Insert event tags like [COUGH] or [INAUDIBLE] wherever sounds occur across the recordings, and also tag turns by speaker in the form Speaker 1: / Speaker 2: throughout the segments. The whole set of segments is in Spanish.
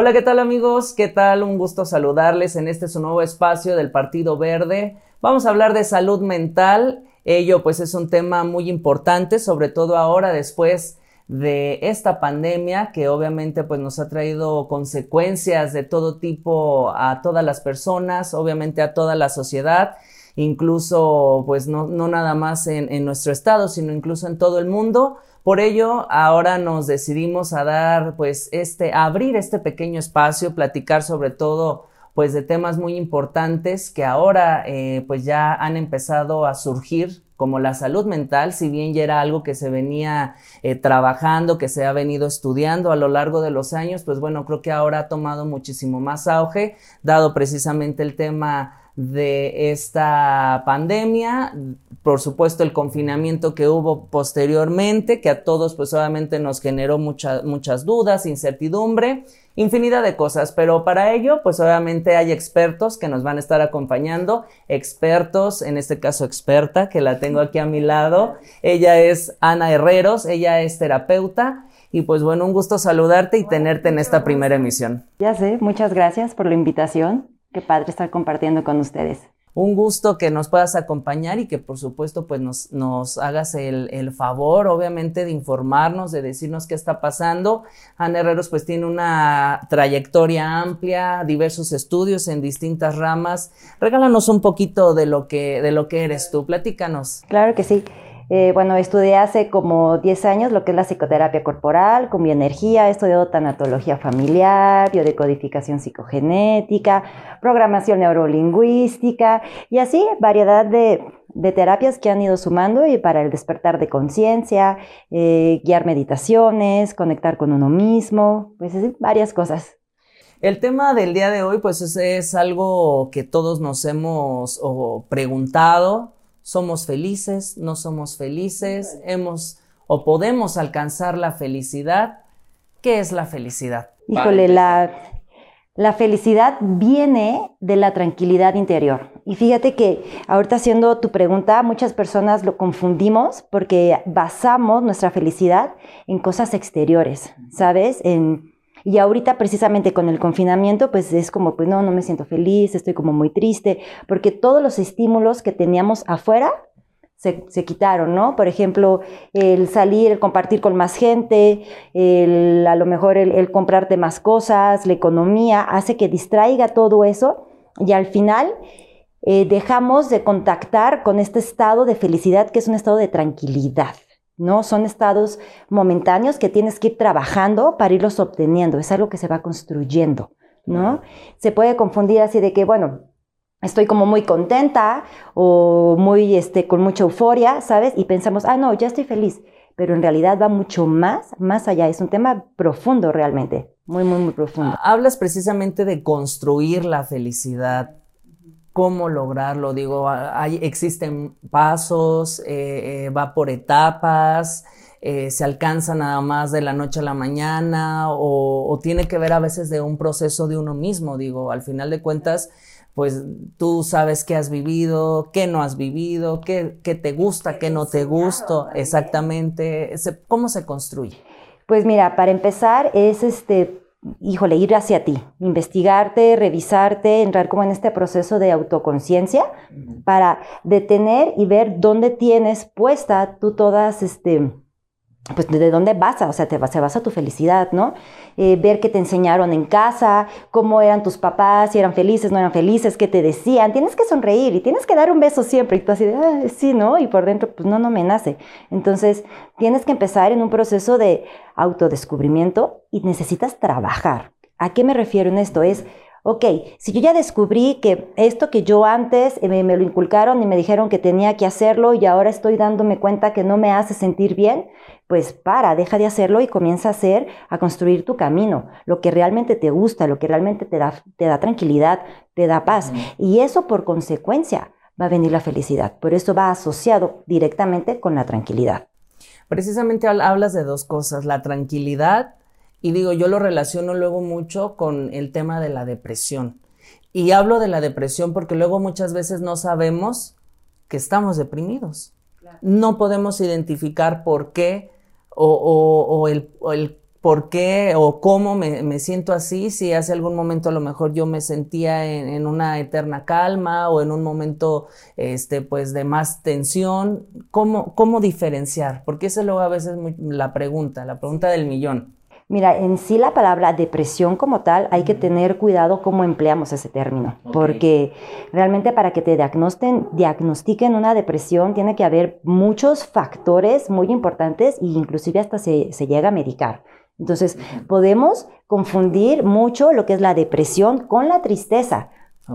Speaker 1: Hola, ¿qué tal amigos? ¿Qué tal? Un gusto saludarles en este su nuevo espacio del Partido Verde. Vamos a hablar de salud mental. Ello pues es un tema muy importante, sobre todo ahora después de esta pandemia que obviamente pues nos ha traído consecuencias de todo tipo a todas las personas, obviamente a toda la sociedad, incluso pues no, nada más en nuestro estado, sino incluso en todo el mundo. Por ello, ahora nos decidimos a dar, pues, este, a abrir este pequeño espacio, platicar sobre todo, pues, de temas muy importantes que ahora, eh, pues, ya han empezado a surgir como la salud mental, si bien ya era algo que se venía eh, trabajando, que se ha venido estudiando a lo largo de los años, pues bueno, creo que ahora ha tomado muchísimo más auge, dado precisamente el tema de esta pandemia, por supuesto el confinamiento que hubo posteriormente, que a todos pues obviamente nos generó muchas dudas, incertidumbre, infinidad de cosas, pero para ello pues obviamente hay expertos que nos van a estar acompañando, expertos, en este caso experta, que la tengo aquí a mi lado, ella es Ana Herreros, ella es terapeuta. Y pues bueno, un gusto saludarte y tenerte en esta primera emisión.
Speaker 2: Ya sé, muchas gracias por la invitación. Qué padre estar compartiendo con ustedes.
Speaker 1: Un gusto que nos puedas acompañar y que por supuesto pues nos, nos hagas el, el, favor obviamente de informarnos, de decirnos qué está pasando. Ana Herreros pues tiene una trayectoria amplia, diversos estudios en distintas ramas. Regálanos un poquito de lo que, de lo que eres tú, platícanos.
Speaker 2: Claro que sí. Eh, bueno, estudié hace como 10 años lo que es la psicoterapia corporal con bioenergía, he estudiado tanatología familiar, biodecodificación psicogenética, programación neurolingüística y así variedad de, terapias que han ido sumando y para el despertar de conciencia, eh, guiar meditaciones, conectar con uno mismo, pues varias cosas.
Speaker 1: El tema del día de hoy, pues es, algo que todos nos hemos preguntado, somos felices, no somos felices, hemos o podemos alcanzar la felicidad. ¿Qué es la felicidad?
Speaker 2: Híjole, la, la felicidad viene de la tranquilidad interior. Y fíjate que ahorita haciendo tu pregunta, muchas personas lo confundimos porque basamos nuestra felicidad en cosas exteriores, ¿sabes? En y ahorita precisamente con el confinamiento, pues es como, pues no, no me siento feliz, estoy como muy triste, porque todos los estímulos que teníamos afuera se, se, quitaron, ¿no? Por ejemplo, el salir, el compartir con más gente, el, a lo mejor el, comprarte más cosas, la economía, hace que distraiga todo eso y al final eh, dejamos de contactar con este estado de felicidad que es un estado de tranquilidad. ¿No? Son estados momentáneos que tienes que ir trabajando para irlos obteniendo, es algo que se va construyendo, ¿no? Se puede confundir así de que, bueno, estoy como muy contenta o muy, este, con mucha euforia, ¿sabes? Y pensamos, ah, no, ya estoy feliz, pero en realidad va mucho más, más allá, es un tema profundo realmente, muy, muy, muy profundo.
Speaker 1: Hablas precisamente de construir la felicidad cómo lograrlo. Digo, hay, existen pasos, eh, eh, va por etapas, eh, se alcanza nada más de la noche a la mañana o, o, tiene que ver a veces de un proceso de uno mismo. Digo, al final de cuentas, pues tú sabes qué has vivido, qué no has vivido, qué, qué te gusta, qué no te gusta, exactamente. ¿Cómo se construye?
Speaker 2: Pues mira, para empezar es este híjole, ir hacia ti, investigarte, revisarte, entrar como en este proceso de autoconciencia para detener y ver dónde tienes puesta tú todas, este, pues de dónde vas, o sea, te, se basa tu felicidad, ¿no? Eh, ver qué te enseñaron en casa, cómo eran tus papás, si eran felices, no eran felices, qué te decían. Tienes que sonreír y tienes que dar un beso siempre. Y tú así ah, sí, ¿no? Y por dentro, pues no, no me nace. Entonces, tienes que empezar en un proceso de autodescubrimiento y necesitas trabajar. ¿A qué me refiero en esto? Es ok, si yo ya descubrí que esto que yo antes eh, me, lo inculcaron y me dijeron que tenía que hacerlo y ahora estoy dándome cuenta que no me hace sentir bien, pues para, deja de hacerlo y comienza a hacer, a construir tu camino, lo que realmente te gusta, lo que realmente te da, te da tranquilidad, te da paz. Y eso por consecuencia va a venir la felicidad. Por eso va asociado directamente con la tranquilidad.
Speaker 1: Precisamente hablas de dos cosas, la tranquilidad y digo, yo lo relaciono luego mucho con el tema de la depresión. Y hablo de la depresión porque luego muchas veces no sabemos que estamos deprimidos. No podemos identificar por qué o, el, por qué o cómo me, siento así, si hace algún momento a lo mejor yo me sentía en, una eterna calma o en un momento este, pues de más tensión, ¿cómo, cómo diferenciar? Porque esa es luego a veces la pregunta, la pregunta del millón.
Speaker 2: Mira, en sí la palabra depresión como tal, hay que tener cuidado cómo empleamos ese término, porque realmente para que te diagnostiquen una depresión tiene que haber muchos factores muy importantes e inclusive hasta se, se llega a medicar. Entonces, podemos confundir mucho lo que es la depresión con la tristeza.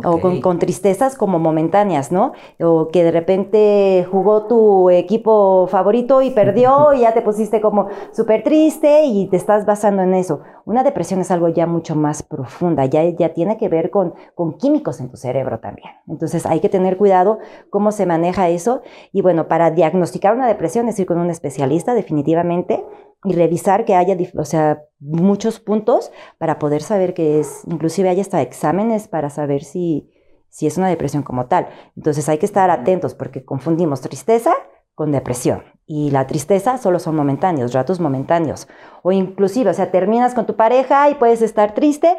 Speaker 2: O con, tristezas como momentáneas, ¿no? O que de repente jugó tu equipo favorito y perdió [LAUGHS] y ya te pusiste como súper triste y te estás basando en eso. Una depresión es algo ya mucho más profunda, ya, ya tiene que ver con, con químicos en tu cerebro también. Entonces hay que tener cuidado cómo se maneja eso. Y bueno, para diagnosticar una depresión es ir con un especialista definitivamente y revisar que haya, o sea, muchos puntos para poder saber que es, inclusive hay hasta exámenes para saber si, si es una depresión como tal. Entonces hay que estar atentos porque confundimos tristeza con depresión. Y la tristeza solo son momentáneos, ratos momentáneos. O inclusive, o sea, terminas con tu pareja y puedes estar triste,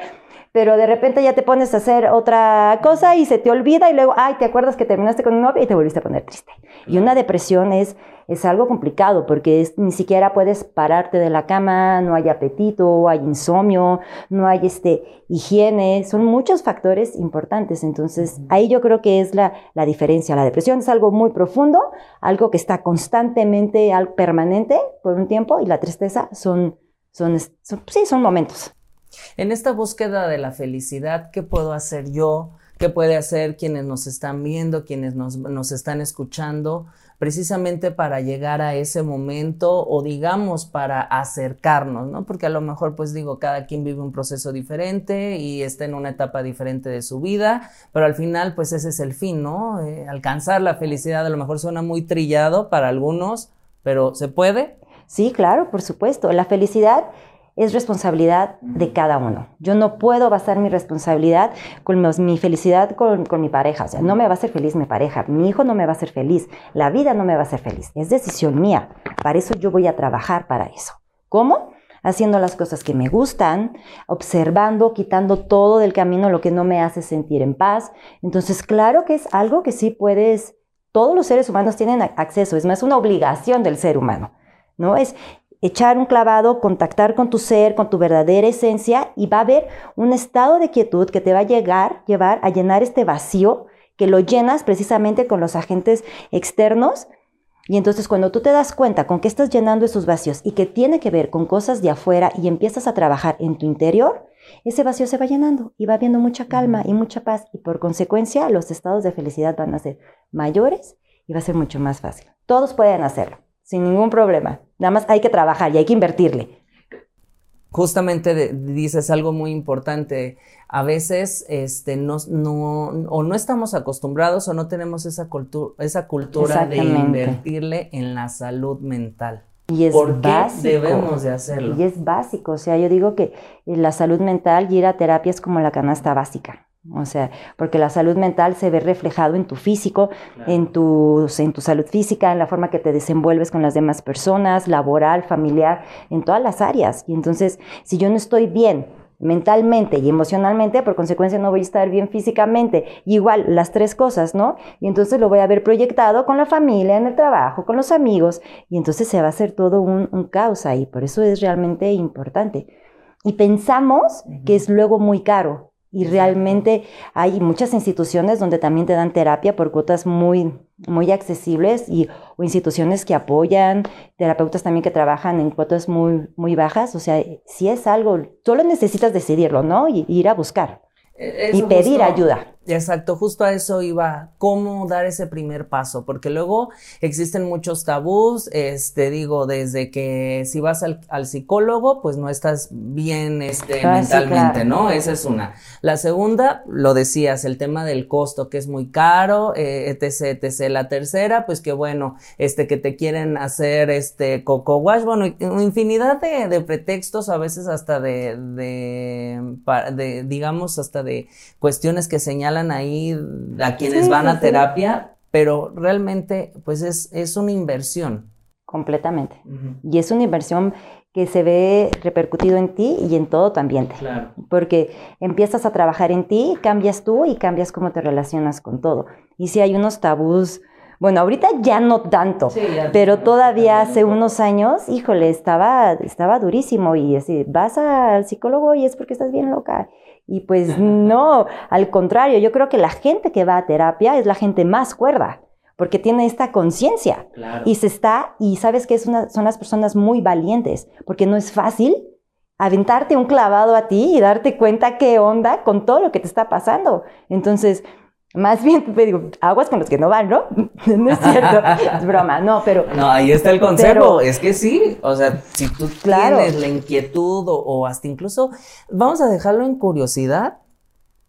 Speaker 2: pero de repente ya te pones a hacer otra cosa y se te olvida y luego, ay, te acuerdas que terminaste con un novio y te volviste a poner triste. Y una depresión es, es algo complicado porque ni siquiera puedes pararte de la cama, no hay apetito, hay insomnio, no hay este, higiene, son muchos factores importantes. Entonces, ahí yo creo que es la, la diferencia. La depresión es algo muy profundo, algo que está constantemente, permanente por un tiempo y la tristeza son, son, son sí, son momentos.
Speaker 1: En esta búsqueda de la felicidad, ¿qué puedo hacer yo? ¿Qué puede hacer quienes nos están viendo, quienes nos, están escuchando? Precisamente para llegar a ese momento o digamos para acercarnos, ¿no? Porque a lo mejor pues digo, cada quien vive un proceso diferente y está en una etapa diferente de su vida, pero al final pues ese es el fin, ¿no? Eh, alcanzar la felicidad a lo mejor suena muy trillado para algunos, pero ¿se puede?
Speaker 2: Sí, claro, por supuesto. La felicidad es responsabilidad de cada uno. Yo no puedo basar mi responsabilidad con mi felicidad con, mi pareja. O sea, no me va a hacer feliz mi pareja, mi hijo no me va a hacer feliz, la vida no me va a hacer feliz. Es decisión mía. Para eso yo voy a trabajar para eso. ¿Cómo? Haciendo las cosas que me gustan, observando, quitando todo del camino lo que no me hace sentir en paz. Entonces, claro que es algo que sí puedes, todos los seres humanos tienen acceso, es más una obligación del ser humano. ¿no? Es echar un clavado, contactar con tu ser, con tu verdadera esencia y va a haber un estado de quietud que te va a llegar, llevar a llenar este vacío que lo llenas precisamente con los agentes externos. Y entonces cuando tú te das cuenta con que estás llenando esos vacíos y que tiene que ver con cosas de afuera y empiezas a trabajar en tu interior, ese vacío se va llenando y va habiendo mucha calma y mucha paz y por consecuencia los estados de felicidad van a ser mayores y va a ser mucho más fácil. Todos pueden hacerlo sin ningún problema. Nada más hay que trabajar y hay que invertirle.
Speaker 1: Justamente dices algo muy importante. A veces este, no, no, o no estamos acostumbrados o no tenemos esa, esa cultura de invertirle en la salud mental.
Speaker 2: Y es ¿Por básico.
Speaker 1: debemos de hacerlo?
Speaker 2: Y es básico. O sea, yo digo que la salud mental y ir a terapia es como la canasta básica. O sea, porque la salud mental se ve reflejado en tu físico, en, tu, en tu salud física, en la forma que te desenvuelves con las demás personas, laboral, familiar, en todas las áreas. Y entonces, si yo no estoy bien mentalmente y emocionalmente, por consecuencia no voy a estar bien físicamente. igual, las tres cosas, ¿no? Y entonces lo voy a ver proyectado con la familia, en el trabajo, con los amigos, y entonces se va a hacer todo un, un caos ahí. Por eso es realmente importante. Y pensamos que es luego muy caro. Y realmente hay muchas instituciones donde también te dan terapia por cuotas muy, muy accesibles y, o instituciones que apoyan, terapeutas también que trabajan en cuotas muy, muy bajas. O sea, si es algo, solo necesitas decidirlo, ¿no? Y, ir a buscar. E, y pedir ayuda.
Speaker 1: Exacto, justo a eso iba, cómo dar ese primer paso, porque luego existen muchos tabús, este, digo, desde que si vas al, psicólogo, pues no estás bien, este, ah, mentalmente, ¿no? Esa es una. La segunda, lo decías, el tema del costo, que es muy caro, eh, etc, etc. La tercera, pues que bueno, este, que te quieren hacer, este, coco wash, bueno, infinidad de, de pretextos, a veces hasta de, de, de, digamos, hasta de cuestiones que señalan ahí a quienes van a terapia, pero realmente pues es, es una inversión.
Speaker 2: Completamente. Y es una inversión que se ve repercutido en ti y en todo tu ambiente.
Speaker 1: Claro.
Speaker 2: Porque empiezas a trabajar en ti, cambias tú y cambias cómo te relacionas con todo. Y si hay unos tabús, bueno, ahorita ya no tanto,
Speaker 1: Sí, ya-
Speaker 2: pero todavía hace unos años, híjole, estaba, estaba durísimo y así, vas al psicólogo y es porque estás bien loca. Y pues no, al contrario, yo creo que la gente que va a terapia es la gente más cuerda, porque tiene esta conciencia
Speaker 1: Claro.
Speaker 2: y se está, y sabes que es una, son las personas muy valientes, porque no es fácil aventarte un clavado a ti y darte cuenta qué onda con todo lo que te está pasando. Entonces, más bien digo, aguas con los que no van, ¿no? [LAUGHS] no es cierto, [LAUGHS] es broma, no, pero
Speaker 1: No, ahí está el consejo.
Speaker 2: Pero-
Speaker 1: es que sí, o sea, si tú
Speaker 2: Claro.
Speaker 1: tienes la inquietud o, o hasta incluso, vamos a dejarlo en curiosidad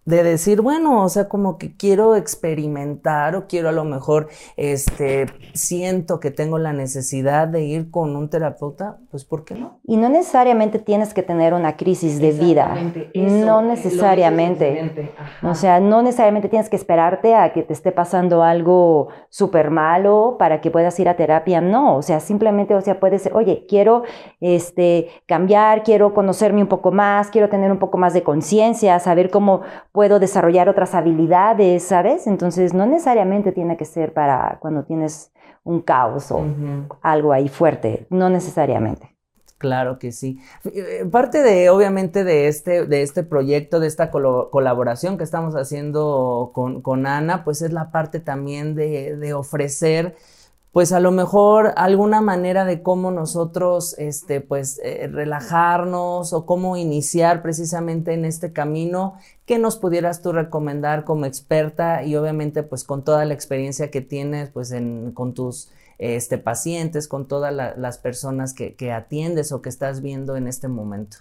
Speaker 1: de decir, bueno, o sea, como que quiero experimentar o quiero a lo mejor, este, siento que tengo la necesidad de ir con un terapeuta, pues ¿por qué no?
Speaker 2: Y no necesariamente tienes que tener una crisis de vida. No necesariamente. O sea, no necesariamente tienes que esperarte a que te esté pasando algo súper malo para que puedas ir a terapia. No, o sea, simplemente, o sea, puede ser, oye, quiero este, cambiar, quiero conocerme un poco más, quiero tener un poco más de conciencia, saber cómo puedo desarrollar otras habilidades, ¿sabes? Entonces, no necesariamente tiene que ser para cuando tienes un caos o algo ahí fuerte, no necesariamente.
Speaker 1: Claro que sí. Eh, Parte de, obviamente, de este, de este proyecto, de esta colaboración que estamos haciendo con, con Ana, pues es la parte también de, de ofrecer, pues a lo mejor alguna manera de cómo nosotros, este, pues, eh, relajarnos o cómo iniciar precisamente en este camino. ¿Qué nos pudieras tú recomendar como experta y obviamente, pues, con toda la experiencia que tienes, pues, en, con tus este, pacientes, con todas la- las personas que, que atiendes o que estás viendo en este momento.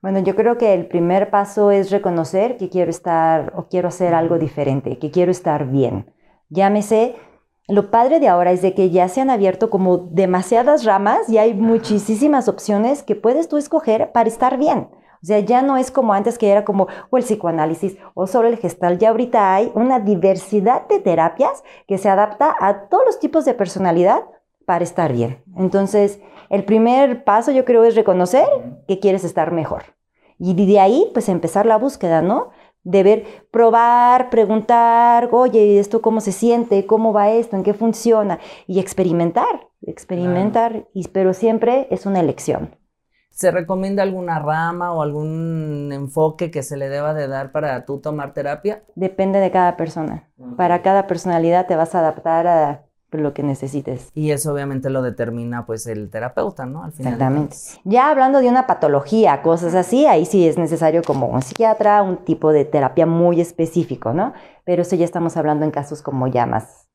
Speaker 2: Bueno, yo creo que el primer paso es reconocer que quiero estar o quiero hacer algo diferente, que quiero estar bien. Llámese, lo padre de ahora es de que ya se han abierto como demasiadas ramas y hay muchísimas opciones que puedes tú escoger para estar bien. O sea, ya no es como antes que era como o el psicoanálisis o solo el gestal. Ya ahorita hay una diversidad de terapias que se adapta a todos los tipos de personalidad para estar bien. Entonces, el primer paso yo creo es reconocer que quieres estar mejor. Y de ahí, pues empezar la búsqueda, ¿no? De ver, probar, preguntar, oye, ¿esto cómo se siente? ¿Cómo va esto? ¿En qué funciona? Y experimentar, experimentar, y, pero siempre es una elección.
Speaker 1: ¿Se recomienda alguna rama o algún enfoque que se le deba de dar para tú tomar terapia?
Speaker 2: Depende de cada persona. Para cada personalidad te vas a adaptar a lo que necesites.
Speaker 1: Y eso obviamente lo determina pues el terapeuta, ¿no? Al final.
Speaker 2: Exactamente. Ya hablando de una patología, cosas así, ahí sí es necesario como un psiquiatra, un tipo de terapia muy específico, ¿no? Pero eso ya estamos hablando en casos como ya más,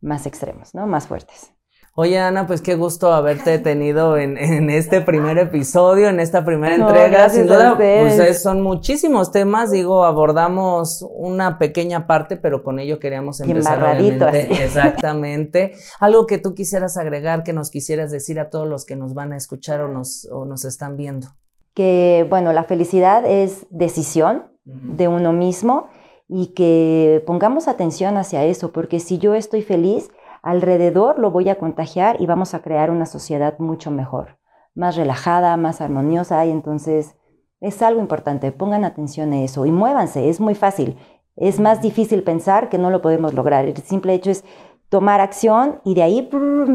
Speaker 2: más extremos, ¿no? Más fuertes.
Speaker 1: Oye, Ana, pues qué gusto haberte tenido en, en este primer episodio, en esta primera
Speaker 2: No,
Speaker 1: entrega. Sin duda, pues es- son muchísimos temas, digo, abordamos una pequeña parte, pero con ello queríamos empezar. obviamente. [LAUGHS] Exactamente. Algo que tú quisieras agregar, que nos quisieras decir a todos los que nos van a escuchar o nos, o nos están viendo.
Speaker 2: Que, bueno, la felicidad es decisión de uno mismo y que pongamos atención hacia eso, porque si yo estoy feliz, alrededor lo voy a contagiar y vamos a crear una sociedad mucho mejor, más relajada, más armoniosa y entonces es algo importante, pongan atención a eso y muévanse, es muy fácil. Es más difícil pensar que no lo podemos lograr. El simple hecho es tomar acción y de ahí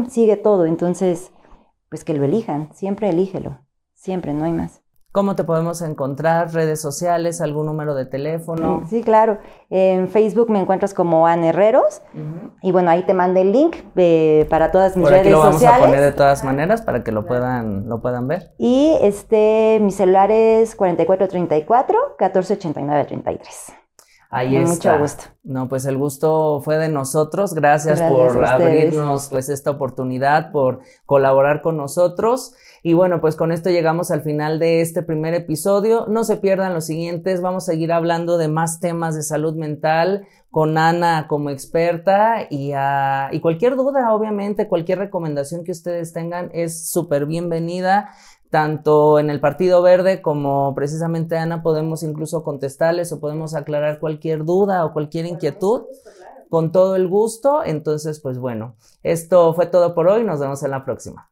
Speaker 2: sigue todo. Entonces, pues que lo elijan, siempre elígelo, siempre, no hay más.
Speaker 1: ¿Cómo te podemos encontrar? ¿Redes sociales? ¿Algún número de teléfono?
Speaker 2: Sí, claro. En Facebook me encuentras como Ana Herreros y bueno, ahí te mandé el link eh, para todas mis
Speaker 1: Por aquí
Speaker 2: redes
Speaker 1: lo vamos
Speaker 2: sociales.
Speaker 1: a poner de todas maneras para que lo puedan, lo puedan ver.
Speaker 2: Y este, mi celular es 4434 1489 33.
Speaker 1: Ahí
Speaker 2: Con
Speaker 1: está.
Speaker 2: mucho gusto.
Speaker 1: No, pues el gusto fue de nosotros. Gracias,
Speaker 2: Gracias
Speaker 1: por abrirnos pues esta oportunidad, por colaborar con nosotros. Y bueno, pues con esto llegamos al final de este primer episodio. No se pierdan los siguientes. Vamos a seguir hablando de más temas de salud mental con Ana como experta y, ah, y cualquier duda, obviamente, cualquier recomendación que ustedes tengan es súper bienvenida. Tanto en el Partido Verde como precisamente Ana podemos incluso contestarles o podemos aclarar cualquier duda o cualquier inquietud con todo el gusto. Entonces, pues bueno, esto fue todo por hoy. Nos vemos en la próxima.